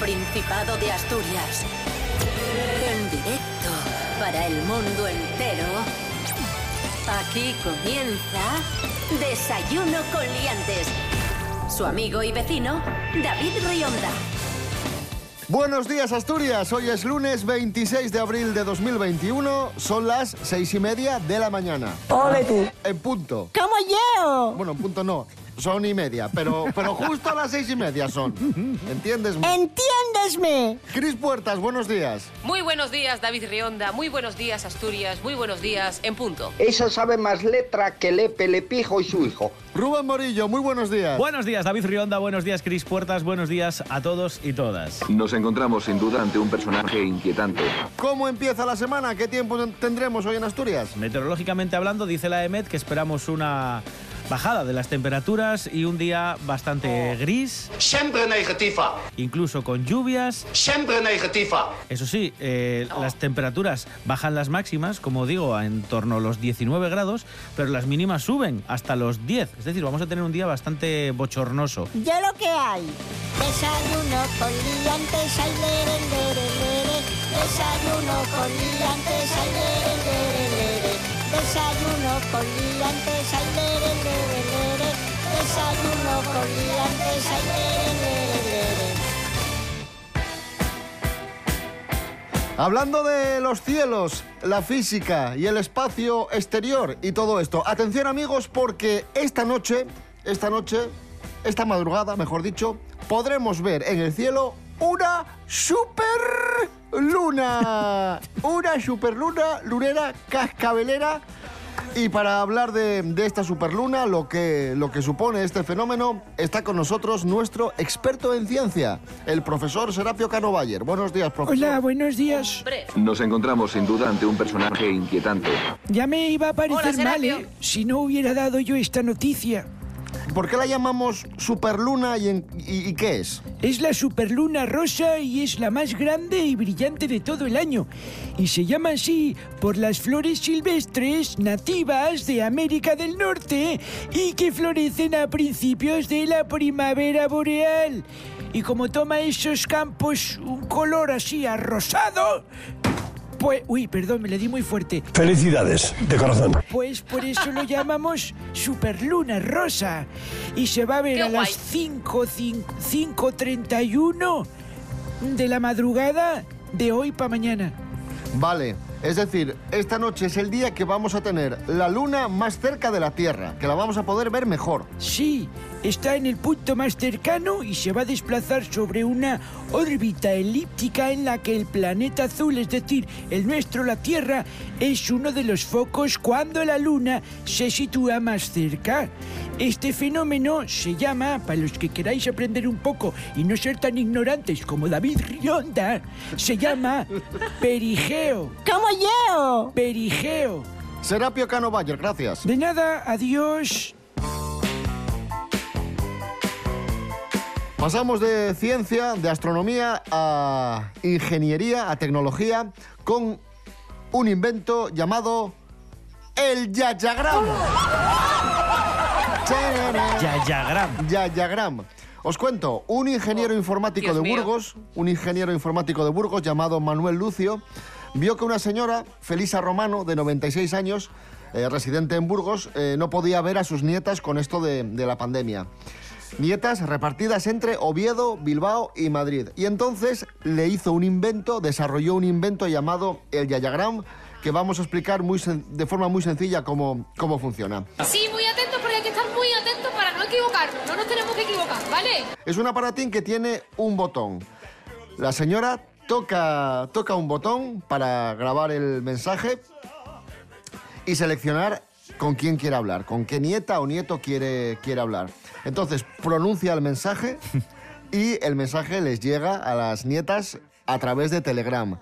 Principado de Asturias. En directo para el mundo entero. Aquí comienza Desayuno con Liantes. Su amigo y vecino, David Rionda. Buenos días Asturias, hoy es lunes 26 de abril de 2021, son las seis y media de la mañana. Ole tú. En punto. ¿Cómo yo? Bueno, en punto no, son y media, pero, pero justo a las seis y media son. ¿Entiendes? Entiéndesme. Cris Puertas, buenos días. Muy buenos días, David Rionda. Muy buenos días, Asturias. Muy buenos días, en punto. Esa sabe más letra que Lepe, Lepijo y su hijo. Rubén Morillo, muy buenos días. Buenos días, David Rionda. Buenos días, Cris Puertas. Buenos días a todos y todas. Nos encontramos sin duda ante un personaje inquietante. ¿Cómo empieza la semana? ¿Qué tiempo tendremos hoy en Asturias? Meteorológicamente hablando, dice la EMET que esperamos una bajada de las temperaturas y un día bastante gris, Siempre negativa. incluso con lluvias. Siempre negativa. Eso sí, eh, las temperaturas bajan las máximas, como digo, a en torno a los 19 grados, pero las mínimas suben hasta los 10. Es decir, vamos a tener un día bastante bochornoso. Ya lo que hay. Desayuno con liantes, ay, lere, lere, lere. Desayuno con liantes, ay, lere, lere, lere. Desayuno con liantes, ay, lere, lere. Desayuno con liantes, ay, lere, lere. Hablando de los cielos, la física y el espacio exterior y todo esto. Atención amigos porque esta noche, esta noche, esta madrugada, mejor dicho, podremos ver en el cielo una super luna. Una superluna, lunera, cascabelera. Y para hablar de, de esta superluna, lo que, lo que supone este fenómeno, está con nosotros nuestro experto en ciencia, el profesor Serapio Cano Bayer. Buenos días, profesor. Hola, buenos días. Hombre, Nos encontramos sin duda ante un personaje inquietante. Ya me iba a parecer Hola, mal. ¿eh? Si no hubiera dado yo esta noticia. ¿Por qué la llamamos superluna y, en- y- y qué es? Es la superluna rosa y es la más grande y brillante de todo el año. Y se llama así por las flores silvestres nativas de América del Norte y que florecen a principios de la primavera boreal. Y como toma esos campos un color así arrosado, pues... Uy, perdón, me le di muy fuerte. Felicidades, de corazón. Pues por eso lo llamamos Superluna Rosa. Y se va a ver Qué a guay. las 5, 5.31 de la madrugada de hoy para mañana. Vale, es decir, esta noche es el día que vamos a tener la luna más cerca de la Tierra, que la vamos a poder ver mejor. Sí, está en el punto más cercano y se va a desplazar sobre una órbita elíptica en la que el planeta azul, es decir, el nuestro, la Tierra, es uno de los focos cuando la Luna se sitúa más cerca. Este fenómeno se llama, para los que queráis aprender un poco y no ser tan ignorantes como David Rionda, se llama perigeo. ¿Cómo Perigeo. Serapio Cano Bayer, gracias. De nada, adiós. Pasamos de ciencia, de astronomía a ingeniería, a tecnología, con un invento llamado el Yayagram. Yayagram. Yayagram. Os cuento, un ingeniero informático Dios de mío. Burgos, un ingeniero informático de Burgos llamado Manuel Lucio, vio que una señora, Felisa Romano, de 96 años, eh, residente en Burgos, eh, no podía ver a sus nietas con esto de, de la pandemia. Nietas repartidas entre Oviedo, Bilbao y Madrid. Y entonces le hizo un invento, desarrolló un invento llamado el Yayagram, que vamos a explicar muy de forma muy sencilla cómo, cómo funciona. Sí, muy atentos porque hay que estar muy atentos para no equivocarnos. No nos tenemos que equivocar, ¿vale? Es un aparatín que tiene un botón. La señora toca, toca un botón para grabar el mensaje y seleccionar con quién quiere hablar, con qué nieta o nieto quiere, quiere hablar. Entonces pronuncia el mensaje y el mensaje les llega a las nietas a través de Telegram.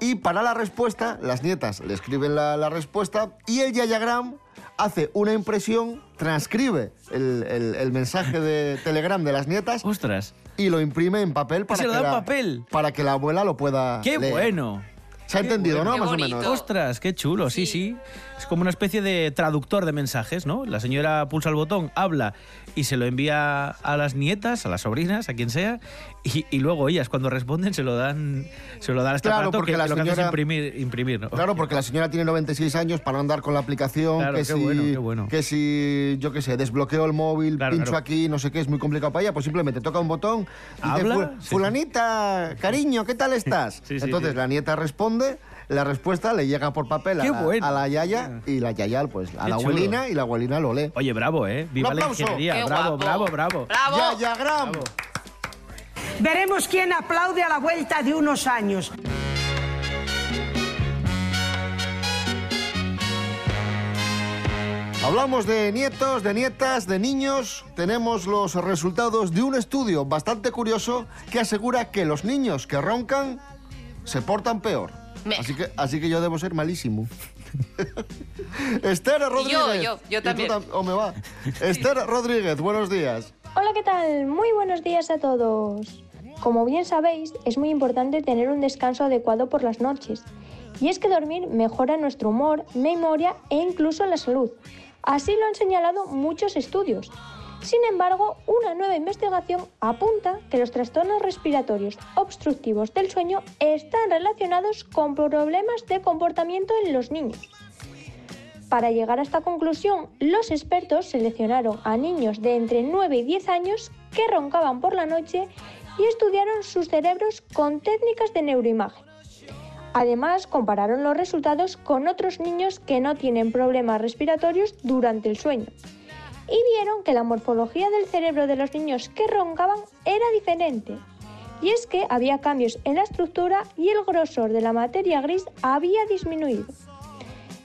Y para la respuesta, las nietas le escriben la, respuesta y el Yayagram hace una impresión, transcribe el, el- el mensaje de Telegram de las nietas Ostras. Y lo imprime en papel para, se lo que, da en la, papel? para que la abuela lo pueda ¡Qué leer. bueno! Se ha entendido, ¿no? Más o menos. Ostras, qué chulo, sí, sí. Es como una especie de traductor de mensajes, ¿no? La señora pulsa el botón, habla y se lo envía a las nietas, a las sobrinas, a quien sea, y, y luego ellas cuando responden se lo dan, se lo dan a este Claro, porque que la lo que hace es señora- imprimir, imprimir, ¿no? Claro, porque la señora tiene 96 años para no andar con la aplicación. Claro, que qué si, bueno, qué bueno. Que si, yo qué sé, desbloqueo el móvil, Claro, pincho claro. aquí, no sé qué, es muy complicado para ella, pues simplemente toca un botón. y dice, ¿Habla? "Fu- Sí. Fulanita, cariño, ¿qué tal estás? Sí, sí, Entonces sí. la nieta responde. La respuesta le llega por papel a, la, bueno. a la yaya y la yaya pues a Qué la chulo. abuelina y la abuelina lo lee. Oye, bravo, ¿eh? Viva Un la ingeniería. Bravo, bravo, bravo, ¡Bravo! Yaya Gram. Bravo. Veremos quién aplaude a la vuelta de unos años. Hablamos de nietos, de nietas, de niños. Tenemos los resultados de un estudio bastante curioso que asegura que los niños que roncan se portan peor. Me- Así que, así que yo debo ser malísimo. Esther Rodríguez. yo, yo ¿Y tú también. tam- ¿O me va? Esther Rodríguez, buenos días. Hola, ¿qué tal? Muy buenos días a todos. Como bien sabéis, es muy importante tener un descanso adecuado por las noches. Y es que dormir mejora nuestro humor, memoria e incluso la salud. Así lo han señalado muchos estudios. Sin embargo, una nueva investigación apunta que los trastornos respiratorios obstructivos del sueño están relacionados con problemas de comportamiento en los niños. Para llegar a esta conclusión, los expertos seleccionaron a niños de entre 9 y 10 años que roncaban por la noche y estudiaron sus cerebros con técnicas de neuroimagen. Además, compararon los resultados con otros niños que no tienen problemas respiratorios durante el sueño y vieron que la morfología del cerebro de los niños que roncaban era diferente. Y es que había cambios en la estructura y el grosor de la materia gris había disminuido.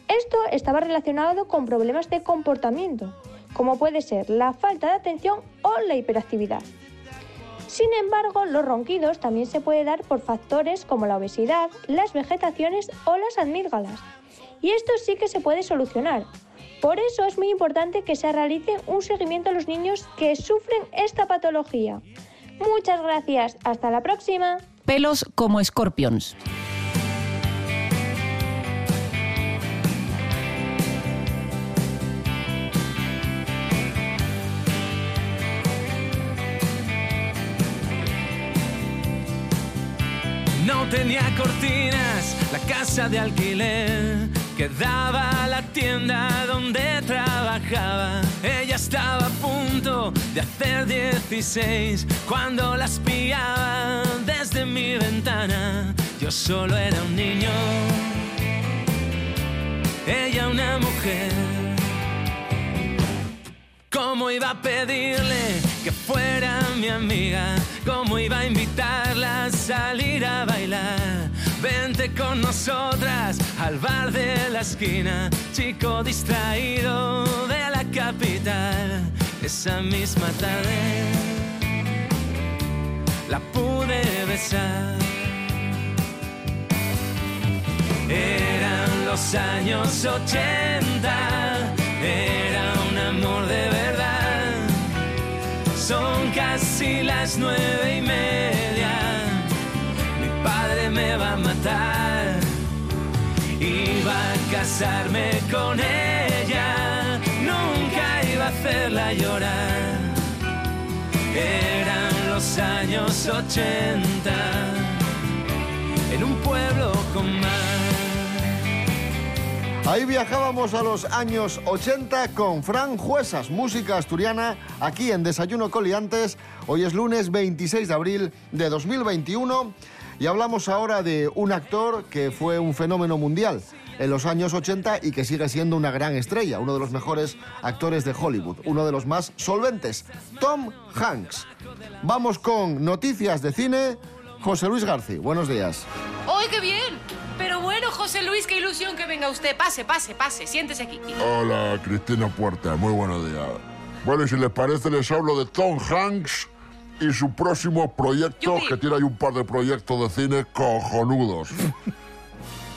Esto estaba relacionado con problemas de comportamiento, como puede ser la falta de atención o la hiperactividad. Sin embargo, los ronquidos también se puede dar por factores como la obesidad, las vegetaciones o las amígdalas. Y esto sí que se puede solucionar. Por eso es muy importante que se realice un seguimiento a los niños que sufren esta patología. Muchas gracias, hasta la próxima. Pelos como escorpions. Cortinas, la casa de alquiler que daba a la tienda donde trabajaba. Ella estaba a punto de hacer 16 cuando las pillaba desde mi ventana. Yo solo era un niño, ella una mujer. ¿Cómo iba a pedirle que fuera mi amiga? ¿Cómo iba a invitarla a salir a bailar? Vente con nosotras al bar de la esquina, chico distraído de la capital. Esa misma tarde la pude besar. Eran los años 80, era un amor de verdad. Son casi las nueve y media, mi padre me va a matar. Iba a casarme con ella, nunca iba a hacerla llorar. Eran los años 80, en un pueblo con mar. Ahí viajábamos a los años 80 con Fran Juesas, música asturiana, aquí en Desayuno Coliantes. Hoy es lunes 26 de abril de 2021 y hablamos ahora de un actor que fue un fenómeno mundial en los años 80 y que sigue siendo una gran estrella, uno de los mejores actores de Hollywood, uno de los más solventes, Tom Hanks. Vamos con noticias de cine. José Luis García, buenos días. ¡Ay, qué bien! Pero bueno, José Luis, qué ilusión que venga usted. Pase, pase, pase. Siéntese aquí. Hola, Cristina Puerta, muy buenos días. Bueno, y si les parece, les hablo de Tom Hanks y su próximo proyecto, que tiene ahí un par de proyectos de cine cojonudos.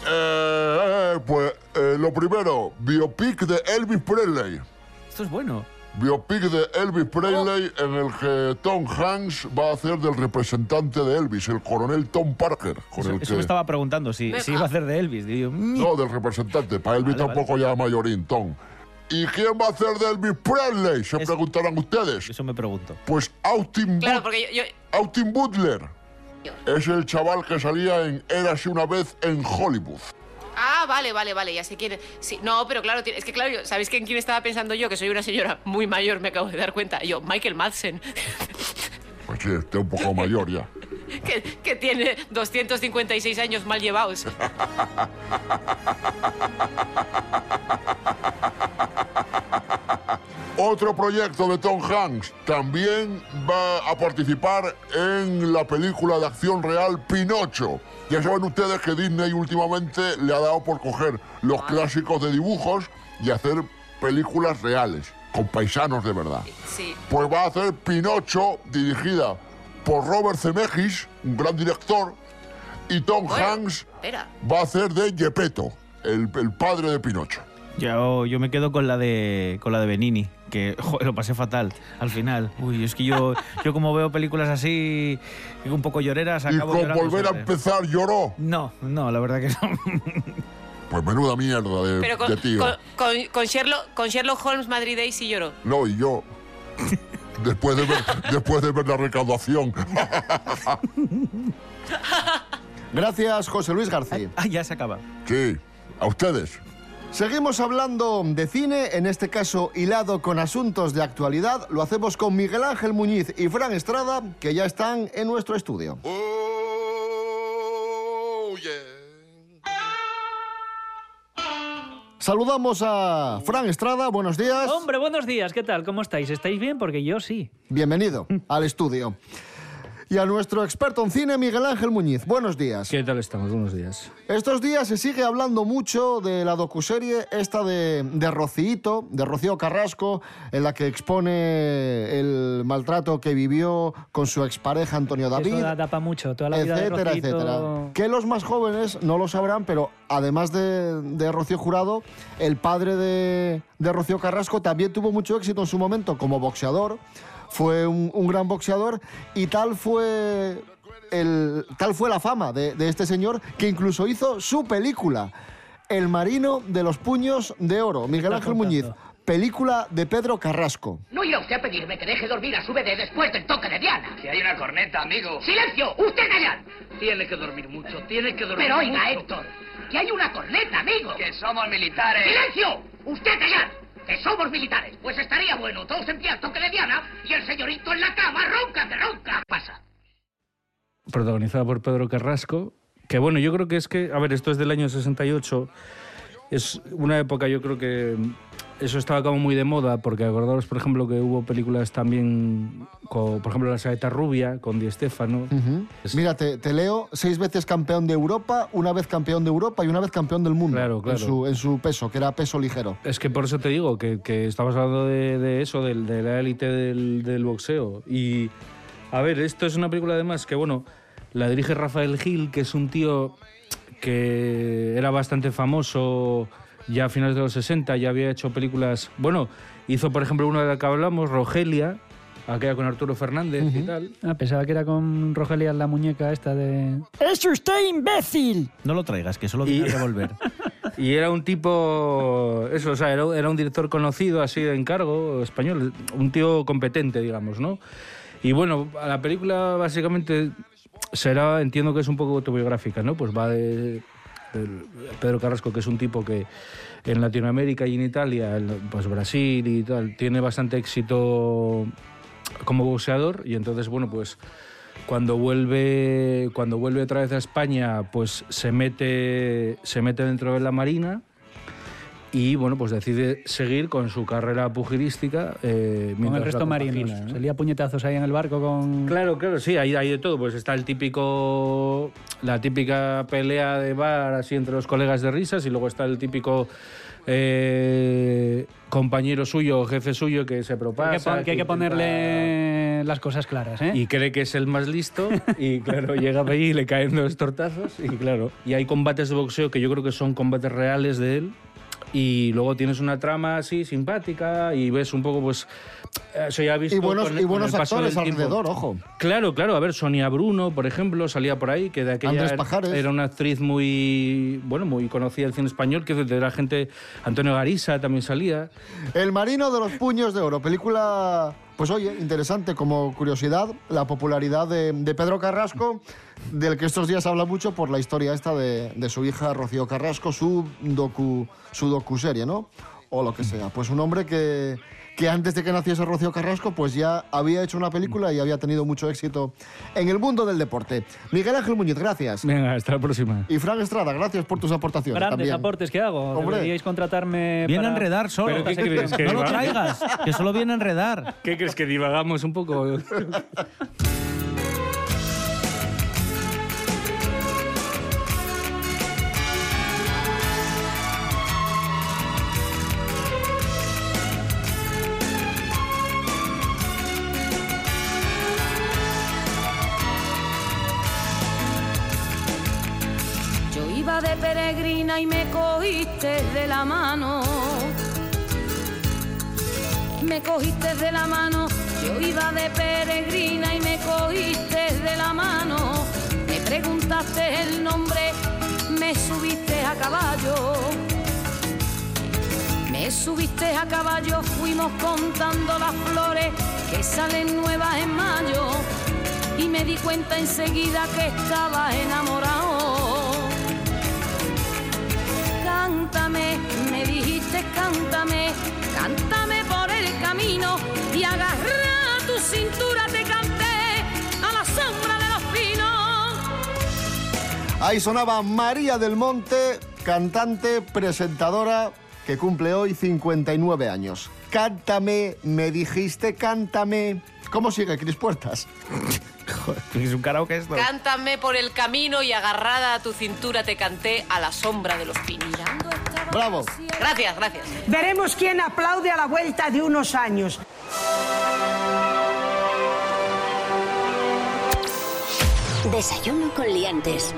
Eh, eh, pues eh, lo primero, biopic de Elvis Presley. Esto es bueno. Biopic de Elvis Presley en el que Tom Hanks va a hacer del representante de Elvis, el coronel Tom Parker. Con Eso, el eso que... me estaba preguntando, si, si iba a hacer de Elvis. Digo, No, del representante. Para Elvis Vale, vale. tampoco ya mayorín, Tom. ¿Y quién va a hacer de Elvis Presley? Se preguntarán ustedes. Eso me pregunto. Pues Austin, Claro, But- porque yo, yo- Austin Butler. Es el chaval que salía en Érase una vez en Hollywood. Ah, vale, vale, vale, ya sé quién. Sí, no, pero claro, es que claro, yo- ¿sabéis que en quién estaba pensando yo? Que soy una señora muy mayor, me acabo de dar cuenta. Yo, Michael Madsen, Pues sí, está un poco mayor ya. que, que tiene 256 años mal llevados. Otro proyecto de Tom Hanks también va a participar en la película de acción real Pinocho. Ya saben ustedes que Disney últimamente le ha dado por coger los clásicos de dibujos y hacer películas reales, con paisanos de verdad. Sí. Pues va a hacer Pinocho, dirigida por Robert Zemeckis, un gran director, y Tom Bueno, Hanks Espera. va a hacer de Gepetto, el, el padre de Pinocho. Yo, yo me quedo con la de con la de Benini, que joder, lo pasé fatal al final. Uy, es que yo, yo como veo películas así, un poco lloreras, Y acabo con llorando volver a empezar lloró. No, no, la verdad que no. Pues menuda mierda de, Pero con, de tío. con, con- con Sherlock, con Sherlock Holmes Madrid Day sí lloró. No, y yo. Después de ver, después de ver la recaudación. Gracias, José Luis García. Ah, ya se acaba. Sí, a ustedes. Seguimos hablando de cine, en este caso hilado con asuntos de actualidad. Lo hacemos con Miguel Ángel Muñiz y Fran Estrada, que ya están en nuestro estudio. Saludamos a Fran Estrada, buenos días. Hombre, buenos días, ¿qué tal? ¿Cómo estáis? ¿Estáis bien? Porque yo sí. Bienvenido al estudio. Y a nuestro experto en cine, Miguel Ángel Muñiz. Buenos días. ¿Qué tal estamos? Buenos días. Estos días se sigue hablando mucho de la docuserie esta de, de Rocío, de Rocío Carrasco, en la que expone el maltrato que vivió con su expareja Antonio David. Eso da, da pa' mucho. Toda la vida de etcétera, Rocito- etcétera. Que los más jóvenes no lo sabrán, pero además de, de Rocío Jurado, el padre de, de Rocío Carrasco también tuvo mucho éxito en su momento como boxeador. Fue un, un gran boxeador y tal fue, el, tal fue la fama de, de este señor que incluso hizo su película, El marino de los puños de oro. Miguel Ángel Muñiz, película de Pedro Carrasco. No irá usted a pedirme que deje dormir a su bebé después del toque de Diana. Si hay una corneta, amigo. ¡Silencio! ¡Usted callar! Tiene que dormir mucho, tiene que dormir Pero oiga, mucho. Héctor, que hay una corneta, amigo. Que somos militares. ¡Silencio! ¡Usted callar! ¡Que somos militares! Pues estaría bueno todos en pie al toque de Diana y el señorito en la cama ronca que ronca. Pasa. Protagonizada por Pedro Carrasco. Que bueno, yo creo que es que, a ver, esto es del año 68. Es una época, yo creo que eso estaba como muy de moda, porque acordaros, por ejemplo, que hubo películas también, con, por ejemplo, La Saeta Rubia, con Di Stefano. Ujú. Mira, te, te leo, seis veces campeón de Europa, una vez campeón de Europa y una vez campeón del mundo Claro, claro. En, su, en su peso, que era peso ligero. Es que por eso te digo que, que estamos hablando de, de eso, del- de, la élite del, del boxeo. Y, a ver, esto es una película además que, bueno, la dirige Rafael Gil, que es un tío que era bastante famoso ya a finales de los 60, ya había hecho películas... Bueno, hizo, por ejemplo, una de la que hablamos, Rogelia, aquella con Arturo Fernández y tal. Ah, pensaba que era con Rogelia la muñeca esta de... ¡Es usted imbécil! No lo traigas, que solo viene a devolver. Y era un tipo, eso, o sea, era, era un director conocido, así de encargo, español, un tío competente, digamos, ¿no? Y bueno, la película básicamente será, entiendo que es un poco autobiográfica, ¿no? Pues va de, Pedro Carrasco, que es un tipo que en Latinoamérica y en Italia, pues Brasil y tal, tiene bastante éxito como boxeador y entonces, bueno, pues cuando vuelve cuando vuelve otra vez a España pues se mete se mete dentro de la marina y bueno pues decide seguir con su carrera pugilística eh, Con el resto compagina, ¿no? Se lía puñetazos ahí en el barco con... Claro, claro, sí, hay, hay de todo. Pues está el típico, la típica pelea de bar así entre los colegas de risas y luego está el típico eh, compañero suyo o jefe suyo que se hay que, propasa. pon- que hay que intenta- ponerle las cosas claras, ¿eh? y cree que es el más listo y claro, llega allí y le caen dos tortazos y claro, y hay combates de boxeo que yo creo que son combates reales de él y luego tienes una trama así simpática y ves un poco, pues, eso ya visto Y buenos, con- y con buenos el actores alrededor, ojo. Claro, claro. A ver, Sonia Bruno, por ejemplo, salía por ahí, que de aquella Andrés era- Pajares. era una actriz muy, bueno, muy conocida del cine español, que de la gente, Antonio Garisa también salía. El marino de los puños de oro, película, pues oye, interesante como curiosidad, la popularidad de, Pedro Carrasco, del que estos días habla mucho por la historia esta de, de su hija Rocío Carrasco, su docu, su docuserie, ¿no? O lo que sea. Pues un hombre que, que antes de que naciese Rocío Carrasco, pues ya había hecho una película y había tenido mucho éxito en el mundo del deporte. Miguel Ángel Muñiz, gracias. Venga, hasta la próxima. Y Fran Estrada, gracias por tus aportaciones. Grandes también. aportes que hago. Hombre. Deberíais contratarme Viene para- a enredar solo. ¿Pero qué crees? que No lo traigas, que solo viene a enredar. ¿Qué crees? ¿Que divagamos un poco? peregrina y me cogiste de la mano. Me cogiste de la mano. Yo iba de peregrina y me cogiste de la mano. Me preguntaste el nombre, me subiste a caballo. Me subiste a caballo, fuimos contando las flores que salen nuevas en mayo. Y me di cuenta enseguida que estaba enamorado. Cántame, me dijiste cántame, cántame por el camino y agarra tu cintura te canté a la sombra de los pinos. Ahí sonaba María del Monte, cantante, presentadora, que cumple hoy 59 años. Cántame, me dijiste, cántame. ¿Cómo sigue Cris Puertas? Es un karaoke esto. Cántame por el camino y agarrada a tu cintura te canté a la sombra de los pinos. Bravo. Gracias, gracias. Veremos quién aplaude a la vuelta de unos años. Desayuno con liantes.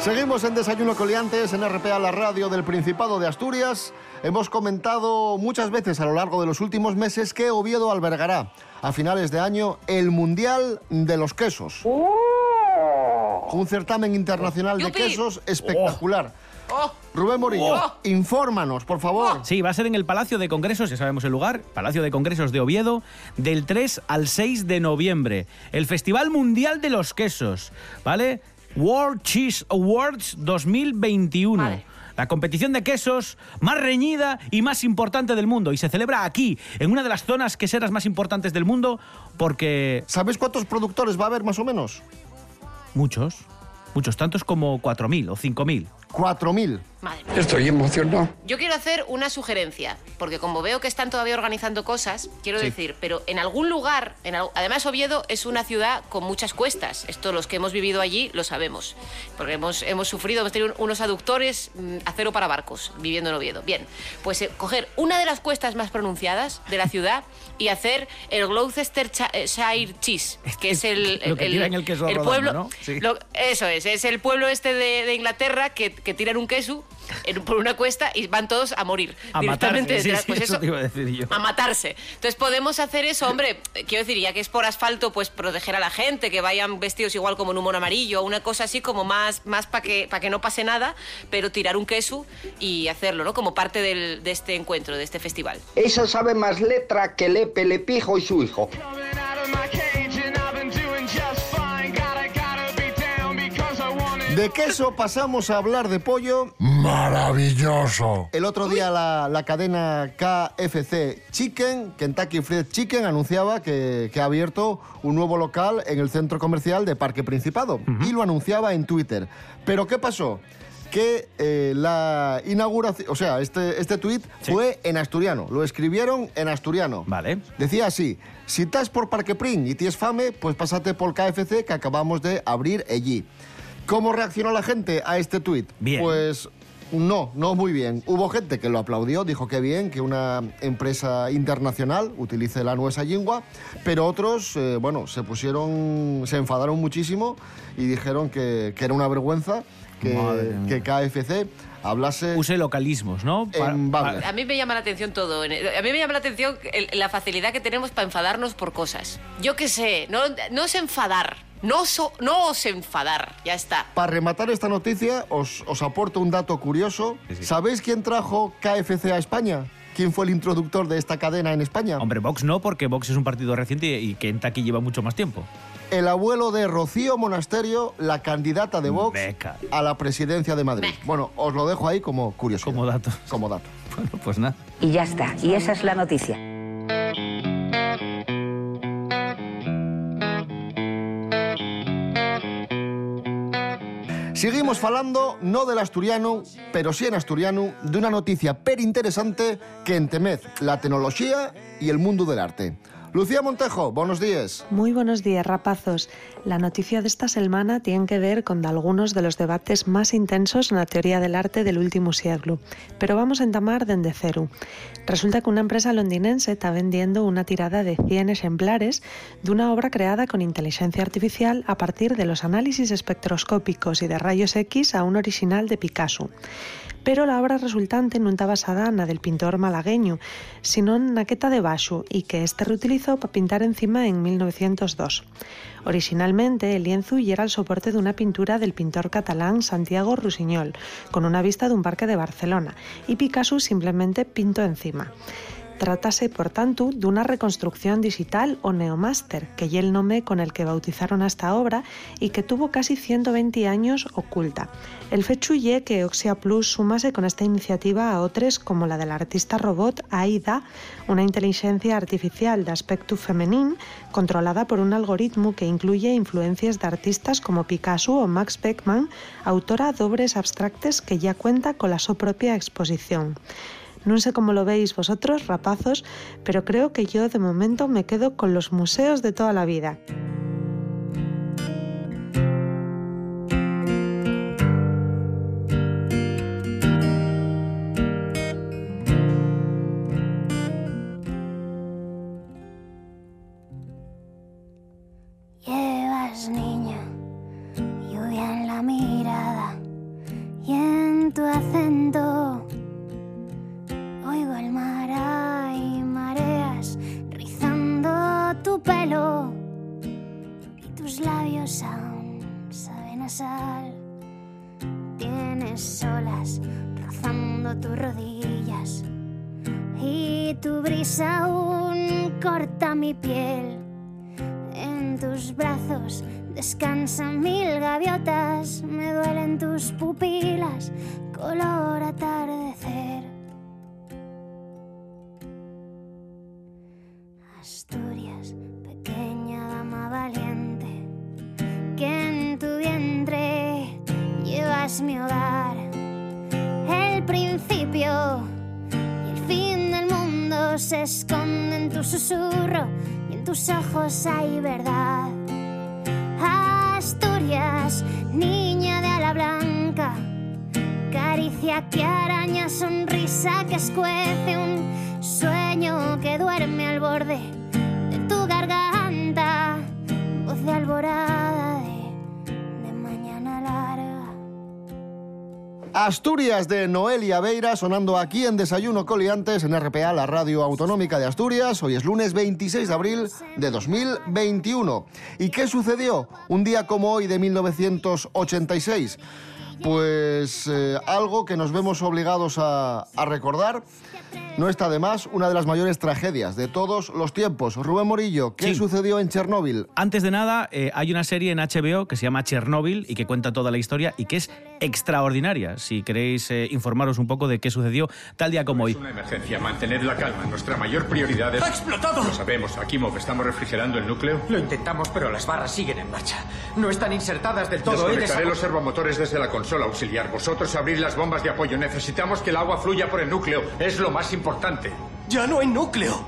Seguimos en Desayuno Coliantes en RPA, la radio del Principado de Asturias. Hemos comentado muchas veces a lo largo de los últimos meses que Oviedo albergará a finales de año el Mundial de los Quesos. Un certamen internacional de quesos espectacular. Oh, Rubén Morillo, Oh. infórmanos, por favor. Sí, va a ser en el Palacio de Congresos, ya sabemos el lugar, Palacio de Congresos de Oviedo, del 3 al 6 de noviembre. El Festival Mundial de los Quesos, ¿vale? World Cheese Awards 2021. La competición de quesos más reñida y más importante del mundo. Y se celebra aquí, en una de las zonas queseras más importantes del mundo, porque... ¿Sabes cuántos productores va a haber más o menos? Muchos. Muchos, tantos como 4.000 o 5.000. 4.000. Madre mía. Estoy emocionado. Yo quiero hacer una sugerencia, porque como veo que están todavía organizando cosas, quiero Sí. decir, pero en algún lugar, en al- además Oviedo es una ciudad con muchas cuestas, esto los que hemos vivido allí lo sabemos, porque hemos, hemos sufrido, hemos tenido unos aductores mm, acero para barcos viviendo en Oviedo. Bien, pues eh, coger una de las cuestas más pronunciadas de la ciudad y hacer el Gloucestershire Cheese, que es el, Lo que tiran el queso rodando, pueblo, ¿no? Sí. lo- eso es, es el pueblo este de, de Inglaterra que, que tiran un queso en- por una cuesta y van todos a morir A directamente matarse, sí, detrás. sí, Pues eso eso, te iba a decir yo. a matarse. Entonces podemos hacer eso, hombre, quiero decir, ya que es por asfalto, pues proteger a la gente, que vayan vestidos igual como en un mono amarillo, una cosa así como más, más para que, pa' que no pase nada, pero tirar un queso y hacerlo, ¿no? Como parte del- de este encuentro, de este festival. Esa sabe más letra que Lepe, Lepijo y su hijo. De queso pasamos a hablar de pollo. Maravilloso. El otro día la, la cadena KFC Chicken, Kentucky Fried Chicken, anunciaba que, que ha abierto un nuevo local en el centro comercial de Parque Principado y lo anunciaba en Twitter. Pero ¿qué pasó? Que eh, la inauguración, o sea, este, este tuit fue en asturiano, lo escribieron en asturiano. Vale. Decía así, si estás por Parque Prin y tienes fame, pues pásate por KFC que acabamos de abrir allí. ¿Cómo reaccionó la gente a este tuit? Bien. Pues no, no muy bien. Hubo gente que lo aplaudió, dijo que bien, que una empresa internacional utilice la nueva lengua, pero otros, eh, bueno, se pusieron, se enfadaron muchísimo y dijeron que, que era una vergüenza que, que KFC hablase Use localismos, ¿no? En. A mí me llama la atención todo. A mí me llama la atención la facilidad que tenemos para enfadarnos por cosas. Yo qué sé, no, no es enfadar. No, so- no os enfadar. Ya está. Para rematar esta noticia, os, os aporto un dato curioso. ¿Sabéis quién trajo KFC a España? ¿Quién fue el introductor de esta cadena en España? Hombre, Vox no, porque Vox es un partido reciente y que aquí lleva mucho más tiempo. El abuelo de Rocío Monasterio, la candidata de Vox Beca. a la presidencia de Madrid. Bueno, os lo dejo ahí como curiosidad. Como dato. Como dato. Bueno, pues nada. Y ya está. Y esa es la noticia. Seguimos falando no del asturiano, pero sí en asturiano, de una noticia per interesante que entemez la tecnología y el mundo del arte. Lucía Montejo, buenos días. Muy buenos días, rapazos. La noticia de esta semana tiene que ver con algunos de los debates más intensos en la teoría del arte del último siglo. Pero vamos a entamar desde cero. Resulta que una empresa londinense está vendiendo una tirada de 100 ejemplares de una obra creada con inteligencia artificial a partir de los análisis espectroscópicos y de rayos X a un original de Picasso. Pero la obra resultante no está basada del pintor malagueño, sino en Naqueta de Bashu y que este reutilizó para pintar encima en 1902. Originalmente, el lienzo era el soporte de una pintura del pintor catalán Santiago Rusiñol, con una vista de un parque de Barcelona, y Picasso simplemente pintó encima. Trátase, por tanto, de una reconstrucción digital o neomaster, que es el nombre con el que bautizaron esta obra y que tuvo casi 120 años oculta. El fechu ye que Oxia Plus sumase con esta iniciativa a otras como la del artista robot AIDA, una inteligencia artificial de aspecto femenino controlada por un algoritmo que incluye influencias de artistas como Picasso o Max Beckmann, autora de obras abstractas que ya cuenta con la su propia exposición. No sé cómo lo veis vosotros, rapazos, pero creo que yo de momento me quedo con los museos de toda la vida. Tus labios aún saben a sal. Tienes olas rozando tus rodillas y tu brisa aún corta mi piel. En tus brazos descansan mil gaviotas, me duelen tus pupilas, color atardecer. Hay verdad. Asturias, niña de ala blanca, caricia que araña, sonrisa que escuece, un sueño que duerme al borde Asturias de Noelia Beira sonando aquí en Desayuno Coliantes en RPA, la radio autonómica de Asturias. Hoy es lunes 26 de abril de 2021. ¿Y qué sucedió un día como hoy de 1986? Pues eh, algo que nos vemos obligados a, a recordar. No está de más, una de las mayores tragedias de todos los tiempos. Rubén Morillo, ¿qué Sí. sucedió en Chernóbil? Antes de nada, eh, hay una serie en HBO que se llama Chernobyl y que cuenta toda la historia y que es extraordinaria. Si queréis eh, informaros un poco de qué sucedió tal día como hoy. Es una emergencia. Mantened la calma. Nuestra mayor prioridad es... ¡Ha explotado! Lo sabemos. Akimov, ¿estamos refrigerando el núcleo? Lo intentamos, pero las barras siguen en marcha. No están insertadas del todo. He Desconectaré los servomotores desde la consola auxiliar. Vosotros abrid las bombas de apoyo. Necesitamos que el agua fluya por el núcleo. Es lo más importante. ¡Ya no hay núcleo!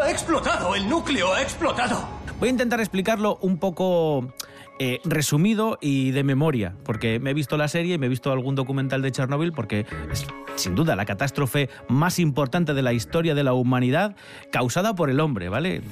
¡Ha explotado! ¡El núcleo ha explotado! Voy a intentar explicarlo un poco eh, resumido y de memoria, porque me he visto la serie y me he visto algún documental de Chernóbil, porque es sin duda la catástrofe más importante de la historia de la humanidad causada por el hombre, ¿vale?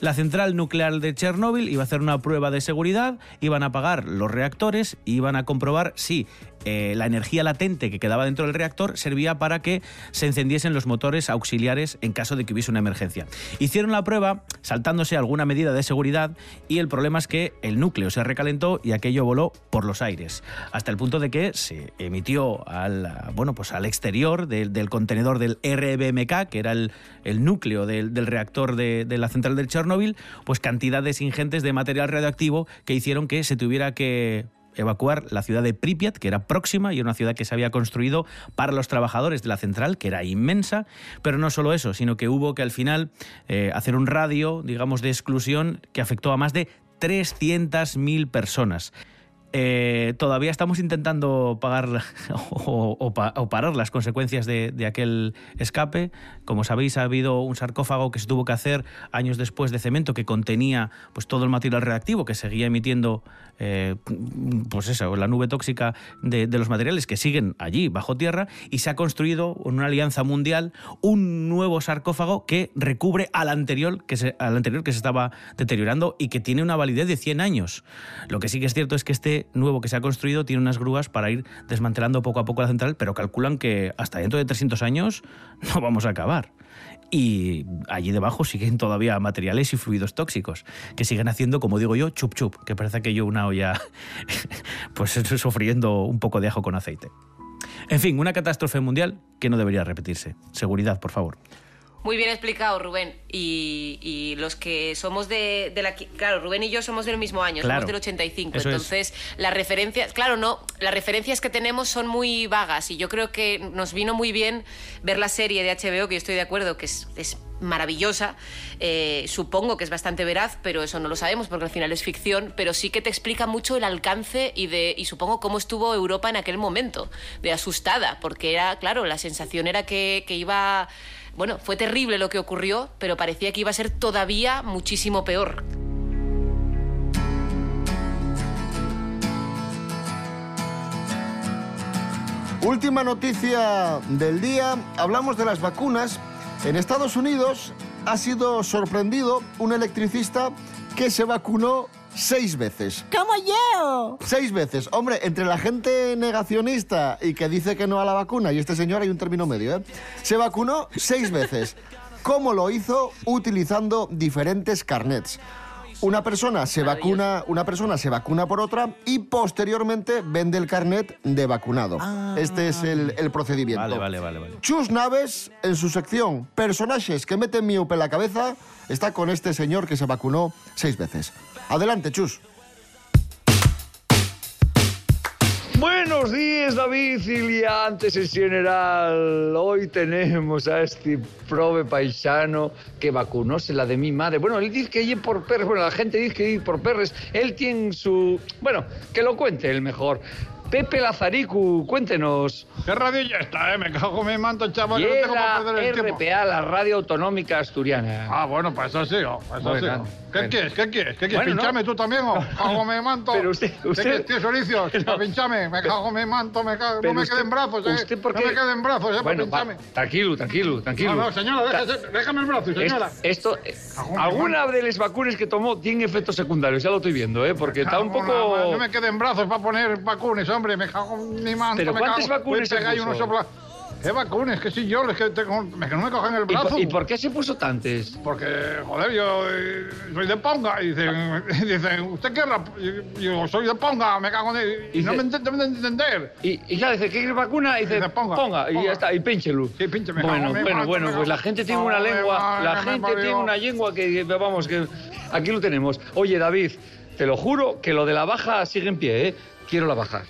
La central nuclear de Chernóbil iba a hacer una prueba de seguridad, iban a apagar los reactores, iban a comprobar si eh, la energía latente que quedaba dentro del reactor servía para que se encendiesen los motores auxiliares en caso de que hubiese una emergencia. Hicieron la prueba saltándose alguna medida de seguridad y el problema es que el núcleo se recalentó y aquello voló por los aires, hasta el punto de que se emitió al, bueno, pues al exterior del, del contenedor del RBMK, que era el, el núcleo del, del reactor de, la central de Chernóbil, pues cantidades ingentes de material radioactivo que hicieron que se tuviera que evacuar la ciudad de Pripyat, que era próxima y era una ciudad que se había construido para los trabajadores de la central, que era inmensa, pero no solo eso, sino que hubo que al final eh, hacer un radio, digamos, de exclusión que afectó a más de 300.000 personas. Eh, todavía estamos intentando pagar o, parar las consecuencias de, aquel escape. Como sabéis, ha habido un sarcófago que se tuvo que hacer años después de cemento que contenía pues, todo el material reactivo que seguía emitiendo eh, pues eso, la nube tóxica de, de, los materiales que siguen allí bajo tierra y se ha construido en una alianza mundial un nuevo sarcófago que recubre al anterior que se, al anterior que se estaba deteriorando y que tiene una validez de 100 años. Lo que sí que es cierto es que este nuevo que se ha construido tiene unas grúas para ir desmantelando poco a poco la central, pero calculan que hasta dentro de 300 años no vamos a acabar y allí debajo siguen todavía materiales y fluidos tóxicos que siguen haciendo, como digo yo, chup chup, que parece que yo una olla pues sufriendo un poco de ajo con aceite. En fin, una catástrofe mundial que no debería repetirse. Seguridad, por favor. Muy bien explicado, Rubén. Y, y los que somos de, de, la... Claro, Rubén y yo somos del mismo año, claro, somos del 85. eso Entonces, es. las referencias... Claro, no, las referencias que tenemos son muy vagas y yo creo que nos vino muy bien ver la serie de HBO, que yo estoy de acuerdo, que es, es maravillosa. Eh, supongo que es bastante veraz, pero eso no lo sabemos porque al final es ficción, pero sí que te explica mucho el alcance y, de, y supongo cómo estuvo Europa en aquel momento, de asustada, porque era, claro, la sensación era que, que iba bueno, fue terrible lo que ocurrió, pero parecía que iba a ser todavía muchísimo peor. Última noticia del día, hablamos de las vacunas. En Estados Unidos ha sido sorprendido un electricista que se vacunó seis veces. ¡Como yo! Seis veces. Hombre, entre la gente negacionista y que dice que no a la vacuna y este señor hay un término medio, ¿eh? Se vacunó seis veces. ¿Cómo lo hizo? Utilizando diferentes carnets. Una persona se vacuna, una persona se vacuna por otra y posteriormente vende el carnet de vacunado. Ah, este es el, el, procedimiento. Vale, vale, vale, vale. Chus Naves, en su sección Personajes que meten miupe en la cabeza, está con este señor que se vacunó seis veces. Adelante, Chus. Buenos días, David Ciliantes en general. Hoy tenemos a este prove paisano que vacunóse la de mi madre. Bueno, él dice que ir por perres, bueno, la gente dice que ir por perres. Él tiene su... Bueno, que lo cuente él mejor. Pepe Lazaricu, cuéntenos. ¿Qué radio ya está, eh? Me cago en mi manto, chaval. Y no tengo perder el RPA, tiempo. la Radio Autonómica Asturiana. Ah, bueno, pues eso sigo, pues eso bueno, sigo. ¿Qué bueno. quieres? ¿Qué quieres? ¿Qué quieres? Bueno, ¿Pinchame no. tú también o cago en mi manto? Pero usted... usted... ¿Qué quieres, tío? No. Pinchame, me cago en mi manto, me cago... no me usted, queden brazos, eh. Usted porque... No me queden brazos, eh, bueno, tranquilo, tranquilo, tranquilo. No, no, señora, déjame, déjame el brazo, señora. Esto... Alguna de las vacunas que tomó tiene efectos secundarios, ya lo estoy viendo, eh, porque está un poco... No me queden brazos para poner vacunas, hombre, me cago en mi manto. ¿Pero cuántas vacunas se puso? Uno sopla... ¿Qué vacunas? Que si yo, es que, tengo, que no me cogen el brazo. ¿Y por, ¿Y por, qué se puso tantes? Porque, joder, yo eh, soy de Ponga. Y dicen, dicen ¿usted qué rap? Yo soy de Ponga, me cago en. Y, y no me deben entender. Y, y ya dice, ¿qué vacuna? Y dice, dice ponga, ponga, ponga, Y ya está, y pínchelo. Sí, píncheme. Bueno, bueno, macho, bueno, pues la gente tiene una lengua, la gente tiene una lengua que, vamos, que aquí lo tenemos. Oye, David, te lo juro que lo de la baja sigue en pie, ¿eh? Quiero la baja.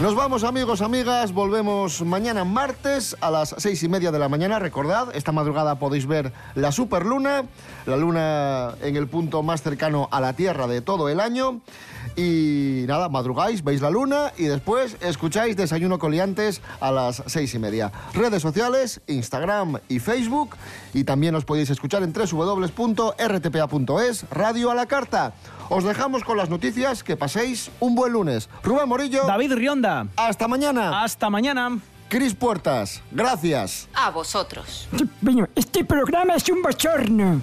Nos vamos amigos, amigas, volvemos mañana martes a las seis y media de la mañana. Recordad, esta madrugada podéis ver la superluna, la luna en el punto más cercano a la Tierra de todo el año. Y nada, madrugáis, veis la luna y después escucháis Desayuno Coliantes a las seis y media. Redes sociales, Instagram y Facebook. Y también os podéis escuchar en www.rtpa.es, Radio a la Carta. Os dejamos con las noticias, que paséis un buen lunes. Rubén Morillo. David Rionda. Hasta mañana. Hasta mañana. Cris Puertas. Gracias. A vosotros. Este programa es un bochorno.